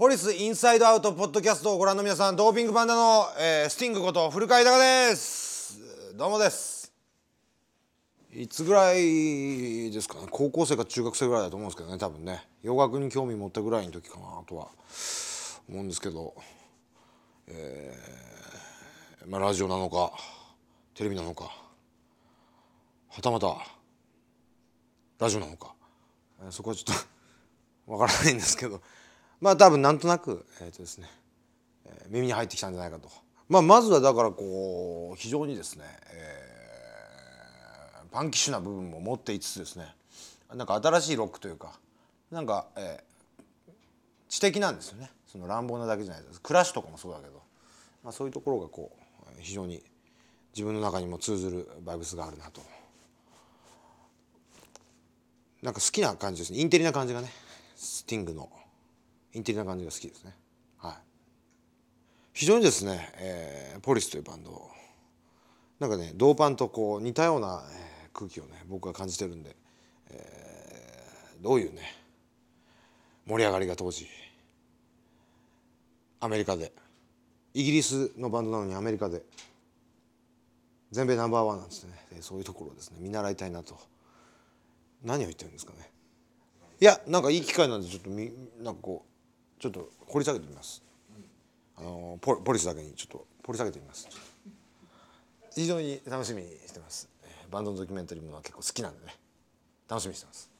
ポリスインサイドアウトポッドキャストをご覧の皆さんドーピングパンダの、えースティングこと古川豊です。どうもです。いつぐらいですかね？高校生か中学生ぐらいだと思うんですけどね多分ね。洋楽に興味持ったぐらいの時かなとは思うんですけど。えーまあラジオなのかテレビなのかはたまたラジオなのか、えーそこはちょっとわからないんですけど。まあ多分なんとなくえっ、とですね、耳に入ってきたんじゃないかと。まあ、まずはだからこう非常にですね、えーパンキッシュな部分も持っていつつですねなんか新しいロックというかなんか、えー知的なんですよね。その乱暴なだけじゃないです。クラッシュとかもそうだけど、まあ、そういうところがこう非常に自分の中にも通ずるバイブスがあるなと。なんか好きな感じですね。インテリな感じがねスティングの。インテリな感じが好きですね。はい。非常にですね、えーポリスというバンドなんかねドーパンとこう似たような、空気をね僕は感じてるんで、えーどういうね盛り上がりが当時アメリカでイギリスのバンドなのにアメリカで全米ナンバーワンなんですね。でそういうところをですね見習いたいなと。何を言ってるんですかね。いやなんかいい機会なんでちょっとみなんかこうちょっと掘り下げてみます。あのポポリスだけにちょっと掘り下げてみます。非常に楽しみにしてます。バンドのドキュメンタリーものは結構好きなんでね。楽しみにしてます。